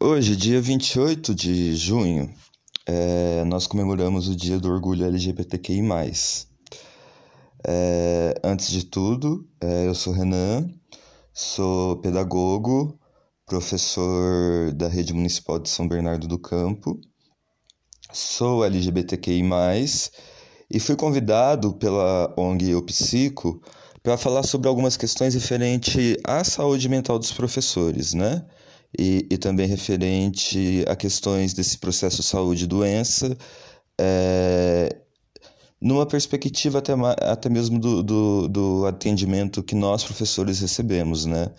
Hoje, dia 28 de junho, é, nós comemoramos o Dia do Orgulho LGBTQI. É, antes de tudo, é, eu sou Renan, sou pedagogo, professor da Rede Municipal de São Bernardo do Campo, sou LGBTQI, e fui convidado pela ONG Eu Psico para falar sobre algumas questões referentes à saúde mental dos professores, né? E, e também referente a questões desse processo saúde e doença, é, numa perspectiva até, até mesmo do, do, do atendimento que nós, professores, recebemos, né?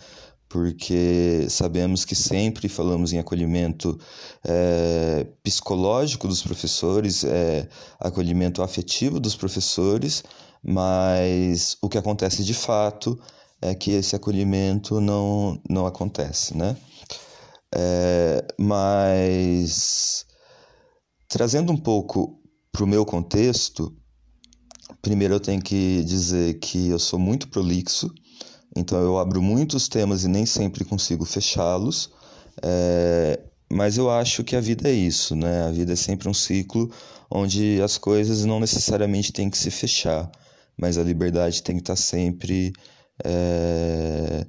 porque sabemos que sempre falamos em acolhimento é, psicológico dos professores, é, acolhimento afetivo dos professores, mas o que acontece de fato é que esse acolhimento não, não acontece, né? É, mas trazendo um pouco para o meu contexto, primeiro eu tenho que dizer que eu sou muito prolixo, então eu abro muitos temas e nem sempre consigo fechá-los, é, mas eu acho que a vida é isso, né? A vida é sempre um ciclo onde as coisas não necessariamente têm que se fechar, mas a liberdade tem que estar sempre é,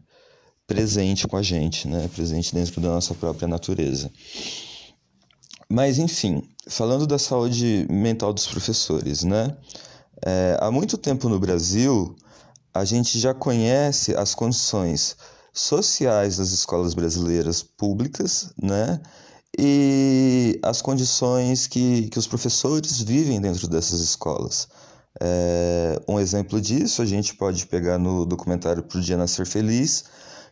presente com a gente, né? presente dentro da nossa própria natureza. Mas, enfim, falando da saúde mental dos professores, né? É, há muito tempo no Brasil, a gente já conhece as condições sociais das escolas brasileiras públicas, né? E as condições que, que os professores vivem dentro dessas escolas. É, um exemplo disso a gente pode pegar no documentário Pro Dia Nascer Feliz,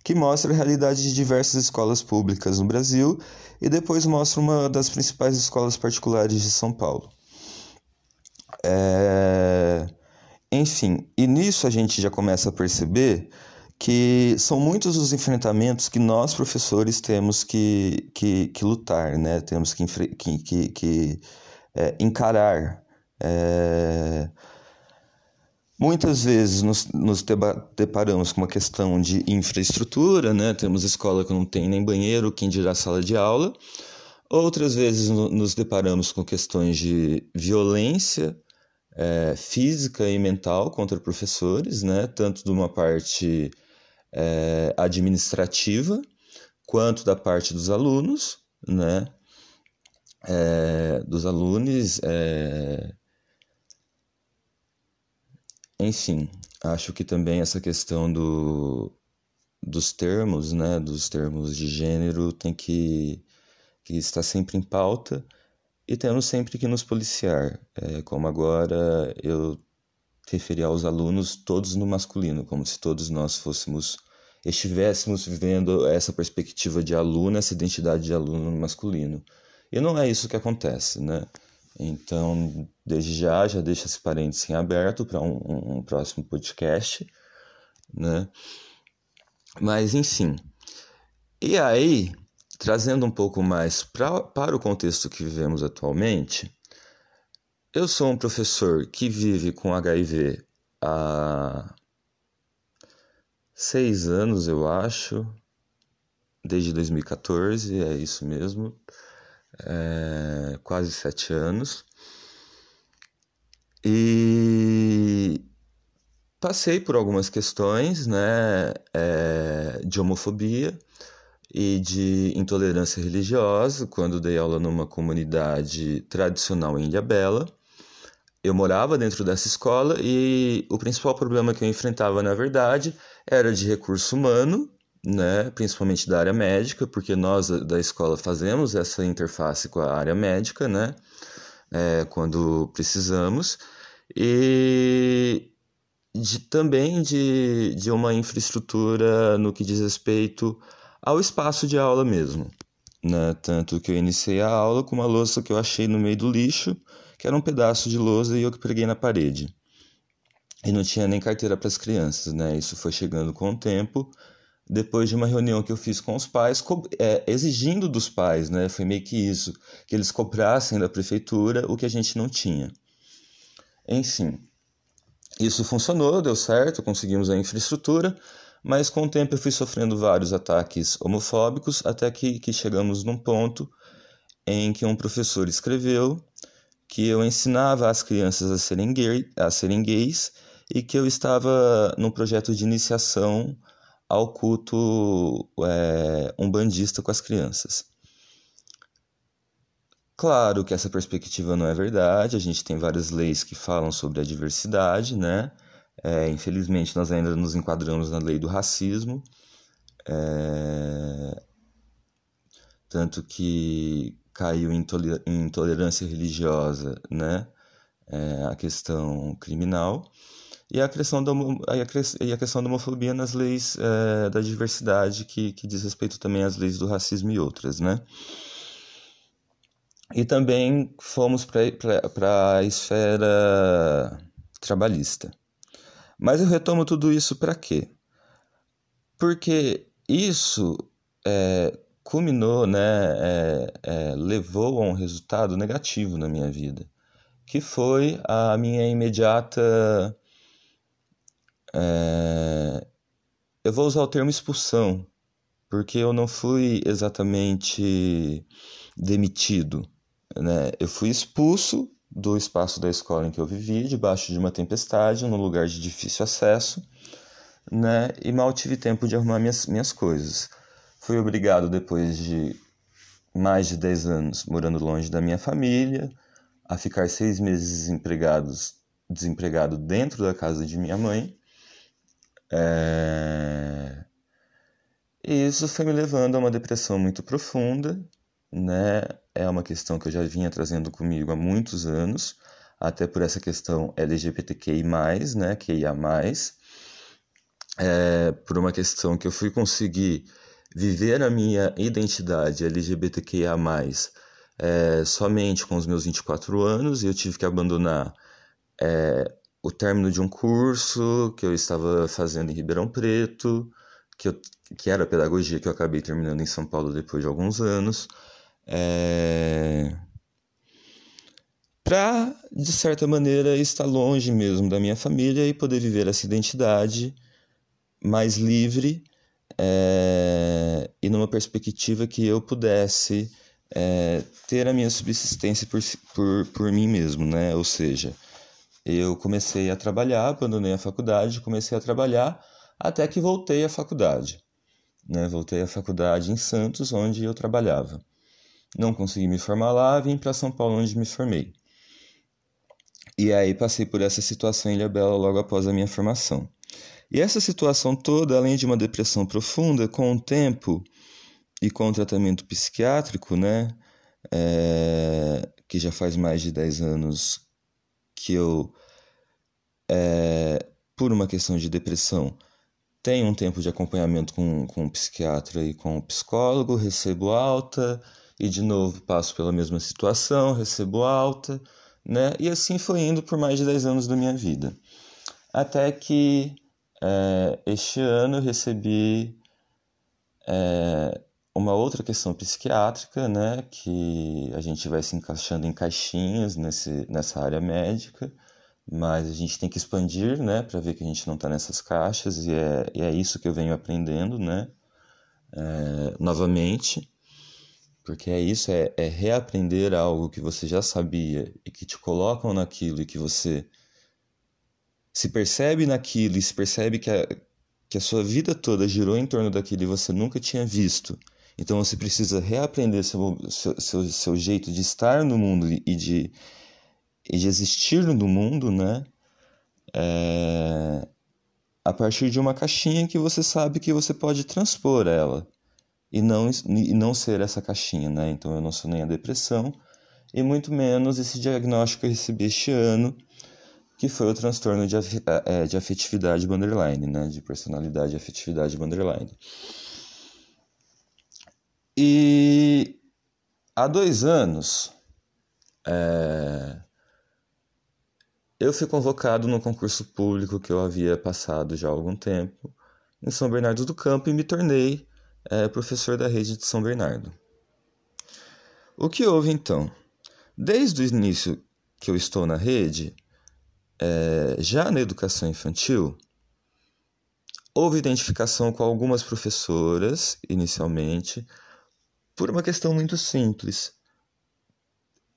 que mostra a realidade de diversas escolas públicas no Brasil e depois mostra uma das principais escolas particulares de São Paulo. É... Enfim, e nisso a gente já começa a perceber que são muitos os enfrentamentos que nós, professores, temos que, que, que lutar, né? temos que, que, que, que é, encarar. É... Muitas vezes nos, nos deparamos com uma questão de infraestrutura, né? temos escola que não tem nem banheiro, quem dirá sala de aula. Outras vezes no, nos deparamos com questões de violência é, física e mental contra professores, né? tanto de uma parte é, administrativa quanto da parte dos alunos, né? É, dos alunos é, enfim, acho que também essa questão do, dos termos, né, dos termos de gênero tem que, que estar sempre em pauta e temos sempre que nos policiar, é, como agora eu referi aos alunos todos no masculino, como se todos nós fôssemos estivéssemos vivendo essa perspectiva de aluno, essa identidade de aluno masculino. E não é isso que acontece, né? Então, desde já, já deixa esse parênteses em aberto para um, um, um, próximo podcast, né? Mas, enfim. E aí, trazendo um pouco mais pra, para o contexto que vivemos atualmente, eu sou um professor que vive com HIV há seis anos, eu acho, desde 2014, é isso mesmo é, quase sete anos. E passei por algumas questões né, é, de homofobia e de intolerância religiosa quando dei aula numa comunidade tradicional em Ilhabela. Eu morava dentro dessa escola e o principal problema que eu enfrentava, na verdade, era de recurso humano né, principalmente da área médica, porque nós da escola fazemos essa interface com a área médica, né, é, quando precisamos, e de, também de, de uma infraestrutura no que diz respeito ao espaço de aula mesmo. Né? Tanto que eu iniciei a aula com uma louça que eu achei no meio do lixo, que era um pedaço de lousa e eu que preguei na parede. E não tinha nem carteira para as crianças, né? Isso foi chegando com o tempo depois de uma reunião que eu fiz com os pais, é, exigindo dos pais, né? Foi meio que isso, que eles cobrassem da prefeitura o que a gente não tinha. Enfim, isso funcionou, deu certo, conseguimos a infraestrutura, mas com o tempo eu fui sofrendo vários ataques homofóbicos até que, que chegamos num ponto em que um professor escreveu que eu ensinava as crianças a serem, gay, a serem gays e que eu estava num projeto de iniciação ao culto é, umbandista com as crianças. Claro que essa perspectiva não é verdade, a gente tem várias leis que falam sobre a diversidade, né? É, infelizmente, nós ainda nos enquadramos na lei do racismo, é, tanto que caiu em intolerância religiosa, né? É, a questão criminal e a questão da, e a questão da homofobia nas leis é, da diversidade, que, que diz respeito também às leis do racismo e outras, né? E também fomos para a esfera trabalhista. Mas eu retomo tudo isso para quê? Porque isso é, culminou, né, é, é, levou a um resultado negativo na minha vida, que foi a minha imediata é... Eu vou usar o termo expulsão, porque eu não fui exatamente demitido. Né? Eu fui expulso do espaço da escola em que eu vivia, debaixo de uma tempestade, num lugar de difícil acesso, né? e mal tive tempo de arrumar minhas, minhas coisas. Fui obrigado, depois de mais de 10 anos morando longe da minha família, a ficar seis meses desempregados, desempregado dentro da casa de minha mãe, é... E isso foi me levando a uma depressão muito profunda, né? É uma questão que eu já vinha trazendo comigo há muitos anos, até por essa questão LGBTQI+, né? QIA+, é, por uma questão que eu fui conseguir viver a minha identidade LGBTQIA+, é, somente com os meus 24 anos, e eu tive que abandonar é, o término de um curso que eu estava fazendo em Ribeirão Preto, que, eu, que era pedagogia que eu acabei terminando em São Paulo depois de alguns anos, é... para, de certa maneira, estar longe mesmo da minha família e poder viver essa identidade mais livre é... e numa perspectiva que eu pudesse é... ter a minha subsistência por, por, por mim mesmo, né? Ou seja, eu comecei a trabalhar, abandonei a faculdade, comecei a trabalhar até que voltei à faculdade. Né? Voltei à faculdade em Santos, onde eu trabalhava. Não consegui me formar lá, vim para São Paulo, onde me formei. E aí passei por essa situação em Ilhabela logo após a minha formação. E essa situação toda, além de uma depressão profunda, com o tempo e com o tratamento psiquiátrico, né, é, que já faz mais de 10 anos que eu, é, por uma questão de depressão, tenho um tempo de acompanhamento com, com o psiquiatra e com o psicólogo, recebo alta e de novo passo pela mesma situação, recebo alta, né? E assim foi indo por mais de 10 anos da minha vida. Até que é, este ano eu recebi é, uma outra questão psiquiátrica, né, que a gente vai se encaixando em caixinhas nesse, nessa área médica, mas a gente tem que expandir, né, para ver que a gente não está nessas caixas, e é, e é isso que eu venho aprendendo, né, é, novamente, porque é isso, é, é reaprender algo que você já sabia e que te colocam naquilo e que você se percebe naquilo e se percebe que a, que a sua vida toda girou em torno daquilo e você nunca tinha visto então você precisa reaprender seu, seu, seu, seu jeito de estar no mundo e de, e de existir no mundo, né? É, a partir de uma caixinha que você sabe que você pode transpor ela e não, e não ser essa caixinha, né? Então eu não sou nem a depressão e muito menos esse diagnóstico que eu recebi este ano, que foi o transtorno de, é, de afetividade borderline, né? De personalidade e afetividade borderline. E há dois anos é, eu fui convocado no concurso público que eu havia passado já há algum tempo em São Bernardo do Campo e me tornei é, professor da rede de São Bernardo. O que houve então? Desde o início que eu estou na rede, é, já na educação infantil, houve identificação com algumas professoras, inicialmente, por uma questão muito simples.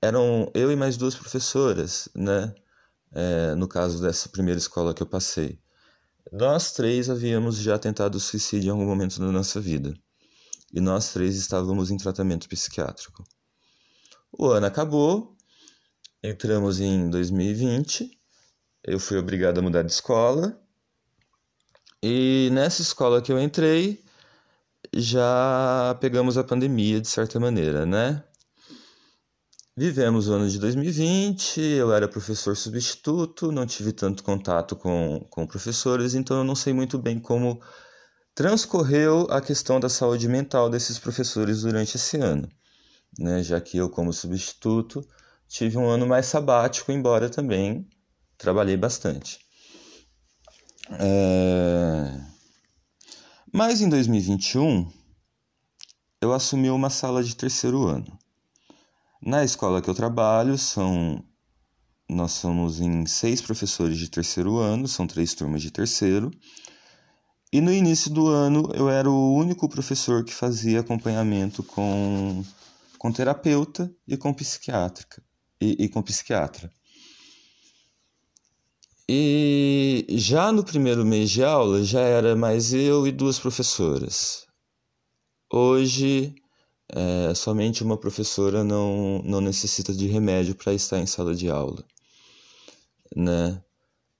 Eram eu e mais duas professoras, né? É, no caso dessa primeira escola que eu passei. Nós três havíamos já tentado suicídio em algum momento da nossa vida. E nós três estávamos em tratamento psiquiátrico. O ano acabou, entramos em 2020, eu fui obrigado a mudar de escola. E nessa escola que eu entrei, já pegamos a pandemia de certa maneira, né? Vivemos o ano de 2020, eu era professor substituto, não tive tanto contato com, com professores, então eu não sei muito bem como transcorreu a questão da saúde mental desses professores durante esse ano, né? já que eu, como substituto, tive um ano mais sabático, embora também trabalhei bastante. É... Mas em 2021, eu assumi uma sala de terceiro ano. Na escola que eu trabalho, são nós somos em seis professores de terceiro ano, são três turmas de terceiro. E no início do ano eu era o único professor que fazia acompanhamento com, com terapeuta e com psiquiátrica e, e com psiquiatra. E já no primeiro mês de aula já era mais eu e duas professoras. Hoje é, somente uma professora não, não necessita de remédio para estar em sala de aula. Né?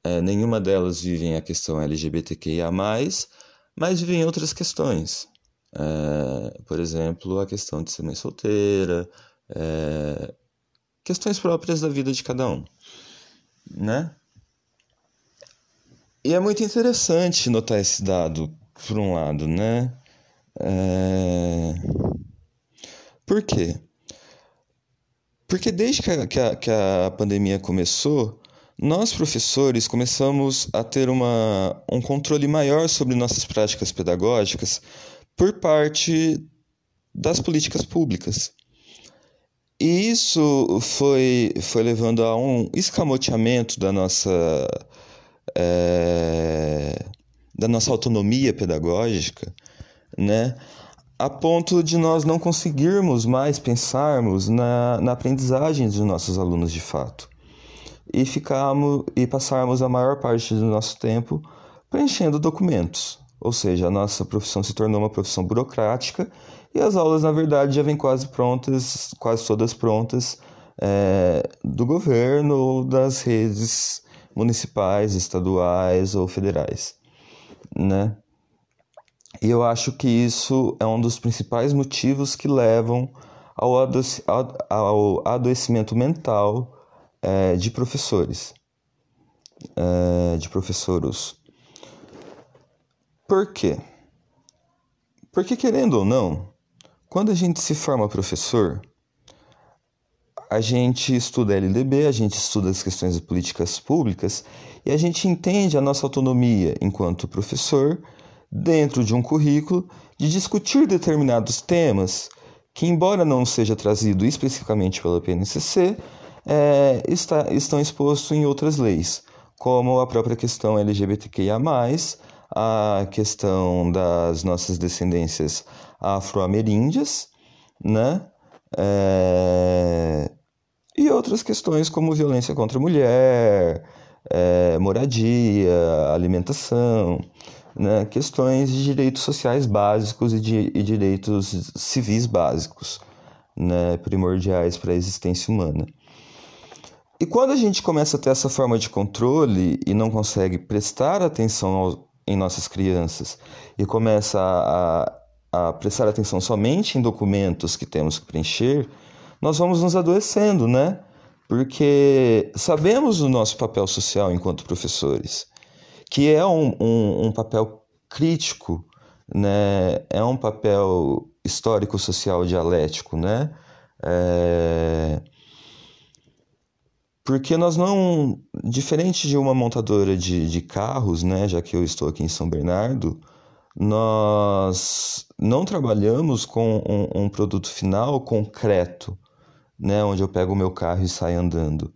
É, nenhuma delas vive a questão LGBTQIA, mas vivem outras questões. É, por exemplo, a questão de ser mãe solteira, é, questões próprias da vida de cada um. Né? E é muito interessante notar esse dado, por um lado, né? É... Por quê? Porque desde que a, que a, que a pandemia começou, nós, professores, começamos a ter uma, um controle maior sobre nossas práticas pedagógicas por parte das políticas públicas. E isso foi, foi levando a um escamoteamento da nossa, é, da nossa autonomia pedagógica, né? A ponto de nós não conseguirmos mais pensarmos na, na aprendizagem dos nossos alunos de fato e ficarmos e passarmos a maior parte do nosso tempo preenchendo documentos. Ou seja, a nossa profissão se tornou uma profissão burocrática e as aulas, na verdade, já vêm quase prontas, quase todas prontas, é, do governo ou das redes municipais, estaduais ou federais, né? E eu acho que isso é um dos principais motivos que levam ao, ao adoecimento mental é, de professores, é, de professoros. Por quê? Porque, querendo ou não, quando a gente se forma professor, a gente estuda LDB, a gente estuda as questões de políticas públicas e a gente entende a nossa autonomia enquanto professor dentro de um currículo, de discutir determinados temas que, embora não seja trazido especificamente pela PNCC, é, está, estão expostos em outras leis, como a própria questão LGBTQIA, a questão das nossas descendências afro-ameríndias, né? É, e outras questões como violência contra a mulher, é, moradia, alimentação né, questões de direitos sociais básicos e, de, e direitos civis básicos, né, primordiais para a existência humana. E quando a gente começa a ter essa forma de controle e não consegue prestar atenção ao, em nossas crianças e começa a, a prestar atenção somente em documentos que temos que preencher, nós vamos nos adoecendo, né? Porque sabemos o nosso papel social enquanto professores que é um, um, um papel crítico, né? é um papel histórico-social dialético, né? É... Porque nós não, diferente de uma montadora de, de carros, né, já que eu estou aqui em São Bernardo, nós não trabalhamos com um, um produto final concreto, né, onde eu pego o meu carro e saio andando.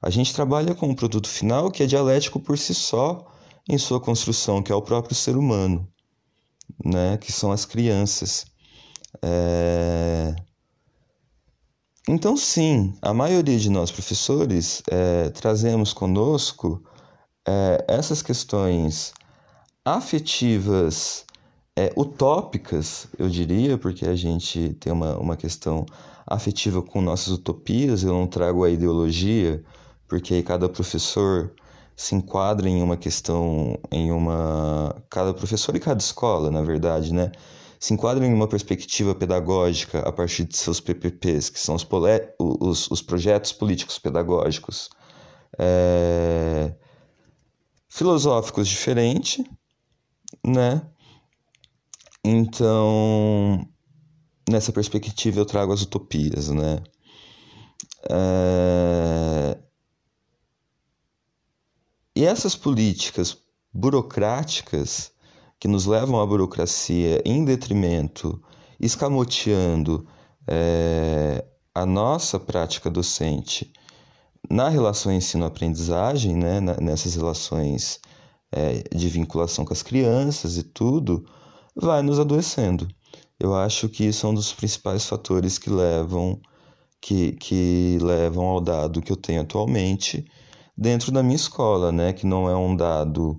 A gente trabalha com um produto final que é dialético por si só em sua construção, que é o próprio ser humano, né? que são as crianças. É... Então, sim, a maioria de nós professores é, trazemos conosco é, essas questões afetivas é, utópicas, eu diria, porque a gente tem uma, uma questão afetiva com nossas utopias, eu não trago a ideologia, porque aí cada professor se enquadra em uma questão, em uma. Cada professor e cada escola, na verdade, né? Se enquadra em uma perspectiva pedagógica a partir de seus PPPs, que são os, os, os projetos políticos pedagógicos. É... Filosóficos diferentes, né? Então, nessa perspectiva eu trago as utopias, né? É... E essas políticas burocráticas que nos levam à burocracia em detrimento, escamoteando é, a nossa prática docente na relação ensino-aprendizagem, né, nessas relações é, de vinculação com as crianças e tudo, vai nos adoecendo. Eu acho que isso é um dos principais fatores que levam que, que levam ao dado que eu tenho atualmente dentro da minha escola, né? Que não é um dado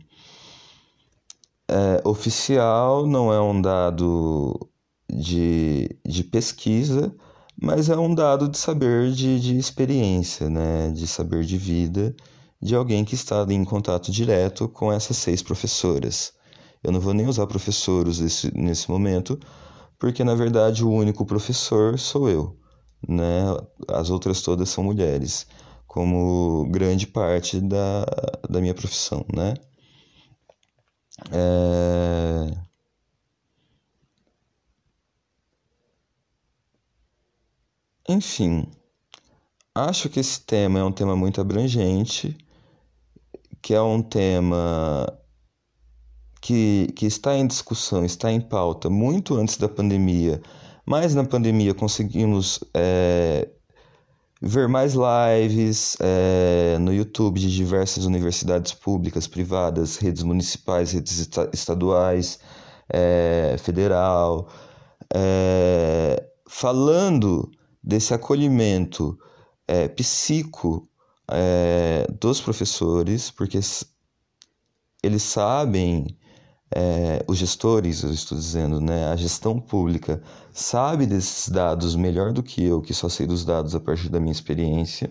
é, oficial, não é um dado de, de pesquisa, mas é um dado de saber de, de experiência, né? De saber de vida de alguém que está em contato direto com essas seis professoras. Eu não vou nem usar professores nesse, nesse momento, porque na verdade o único professor sou eu, né? As outras todas são mulheres como grande parte da, da minha profissão, né? É... Enfim, acho que esse tema é um tema muito abrangente, que é um tema que, que está em discussão, está em pauta muito antes da pandemia, mas na pandemia conseguimos é, ver mais lives é, no YouTube de diversas universidades públicas, privadas, redes municipais, redes estaduais, é, federal, é, falando desse acolhimento psico dos professores, porque eles sabem é, os gestores, eu estou dizendo, né, a gestão pública sabe desses dados melhor do que eu, que só sei dos dados a partir da minha experiência.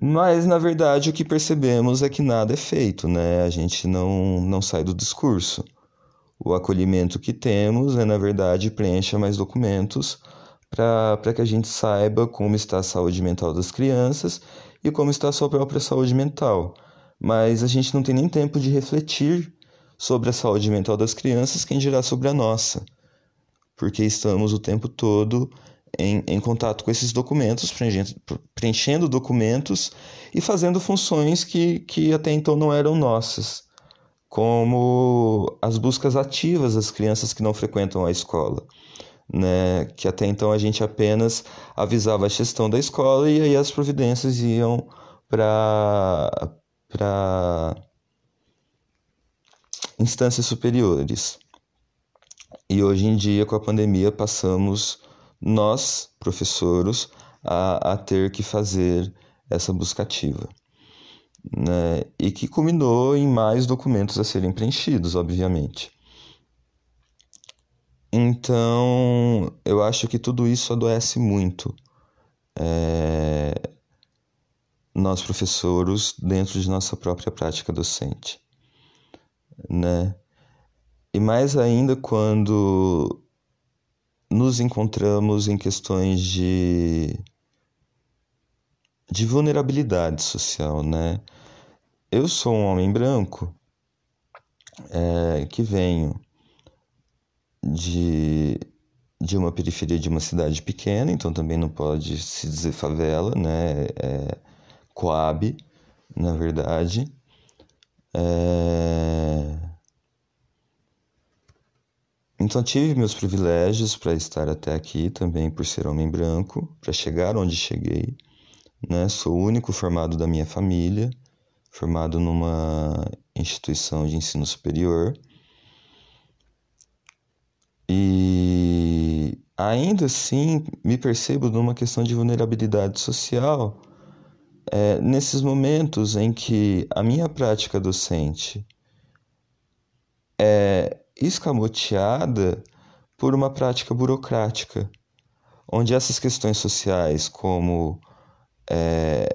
Mas, na verdade, o que percebemos é que nada é feito, né? A gente não, não sai do discurso. O acolhimento que temos é, na verdade, preencha mais documentos para que a gente saiba como está a saúde mental das crianças e como está a sua própria saúde mental. Mas a gente não tem nem tempo de refletir sobre a saúde mental das crianças, quem dirá sobre a nossa, porque estamos o tempo todo em, em contato com esses documentos, preenchendo, preenchendo documentos e fazendo funções que, que até então não eram nossas, como as buscas ativas das crianças que não frequentam a escola. Né, que até então a gente apenas avisava a gestão da escola e aí as providências iam para instâncias superiores. E hoje em dia, com a pandemia, passamos nós, professores, a, a ter que fazer essa buscativa. Né? E que culminou em mais documentos a serem preenchidos, obviamente. Então, eu acho que tudo isso adoece muito é, nós, professores, dentro de nossa própria prática docente né? E mais ainda quando nos encontramos em questões de de vulnerabilidade social, né? Eu sou um homem branco é, que venho de, de uma periferia de uma cidade pequena, então também não pode se dizer favela, né? É, Coab, na verdade. É... Então tive meus privilégios para estar até aqui também por ser homem branco, para chegar onde cheguei. Né? Sou o único formado da minha família, formado numa instituição de ensino superior. E ainda assim me percebo numa questão de vulnerabilidade social é, nesses momentos em que a minha prática docente é escamoteada por uma prática burocrática, onde essas questões sociais, como é,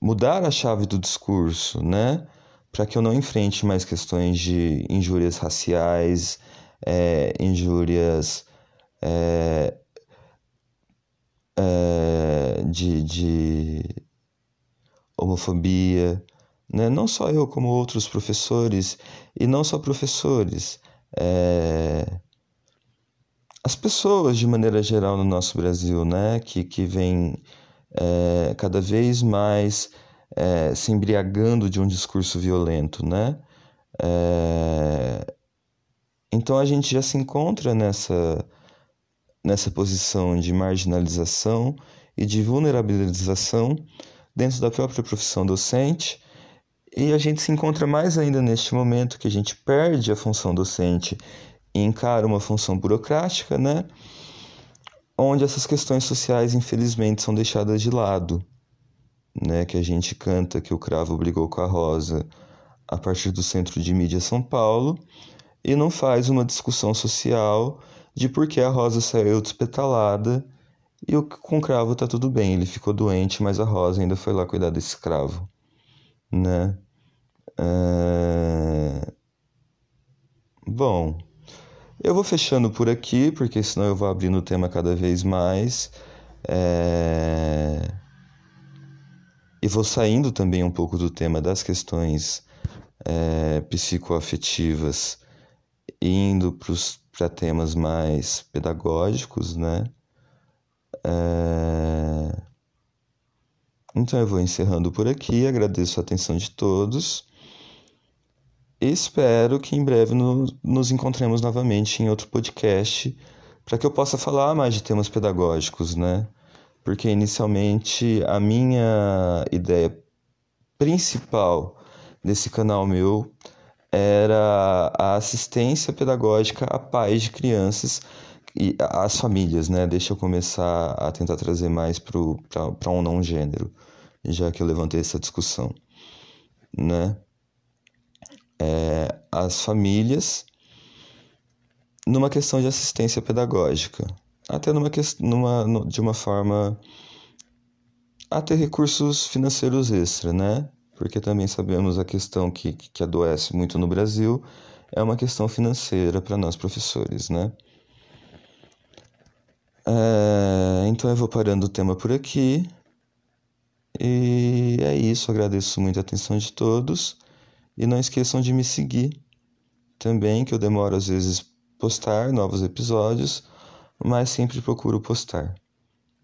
mudar a chave do discurso, né, para que eu não enfrente mais questões de injúrias raciais, é, injúrias é, é, de, de homofobia, né? não só eu, como outros professores, e não só professores, é... as pessoas de maneira geral no nosso Brasil, né? que, que vêm é, cada vez mais é, se embriagando de um discurso violento. Né? É... Então a gente já se encontra nessa, nessa posição de marginalização e de vulnerabilização dentro da própria profissão docente. E a gente se encontra mais ainda neste momento que a gente perde a função docente e encara uma função burocrática, né? Onde essas questões sociais, infelizmente, são deixadas de lado, né? Que a gente canta que o cravo brigou com a rosa a partir do Centro de Mídia São Paulo e não faz uma discussão social de por que a rosa saiu despetalada e o, com o cravo tá tudo bem, ele ficou doente, mas a Rosa ainda foi lá cuidar desse cravo, né? É... Bom, eu vou fechando por aqui, porque senão eu vou abrindo o tema cada vez mais. É... E vou saindo também um pouco do tema das questões é, psicoafetivas, indo para temas mais pedagógicos, né? É... Então eu vou encerrando por aqui, agradeço a atenção de todos. Espero que em breve no, nos encontremos novamente em outro podcast para que eu possa falar mais de temas pedagógicos, né? Porque inicialmente a minha ideia principal desse canal meu era a assistência pedagógica a pais de crianças e as famílias, né? Deixa eu começar a tentar trazer mais para um não gênero, já que eu levantei essa discussão, né? É, as famílias numa questão de assistência pedagógica, até numa, numa de uma forma a ter recursos financeiros extra, né? Porque também sabemos a questão que, que adoece muito no Brasil é uma questão financeira para nós professores, né? É, então eu vou parando o tema por aqui. E é isso, agradeço muito a atenção de todos. E não esqueçam de me seguir também, que eu demoro às vezes postar novos episódios, mas sempre procuro postar,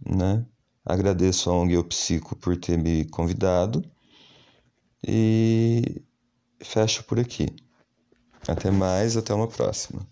né? Agradeço a ONG Psico por ter me convidado e fecho por aqui. Até mais, até uma próxima.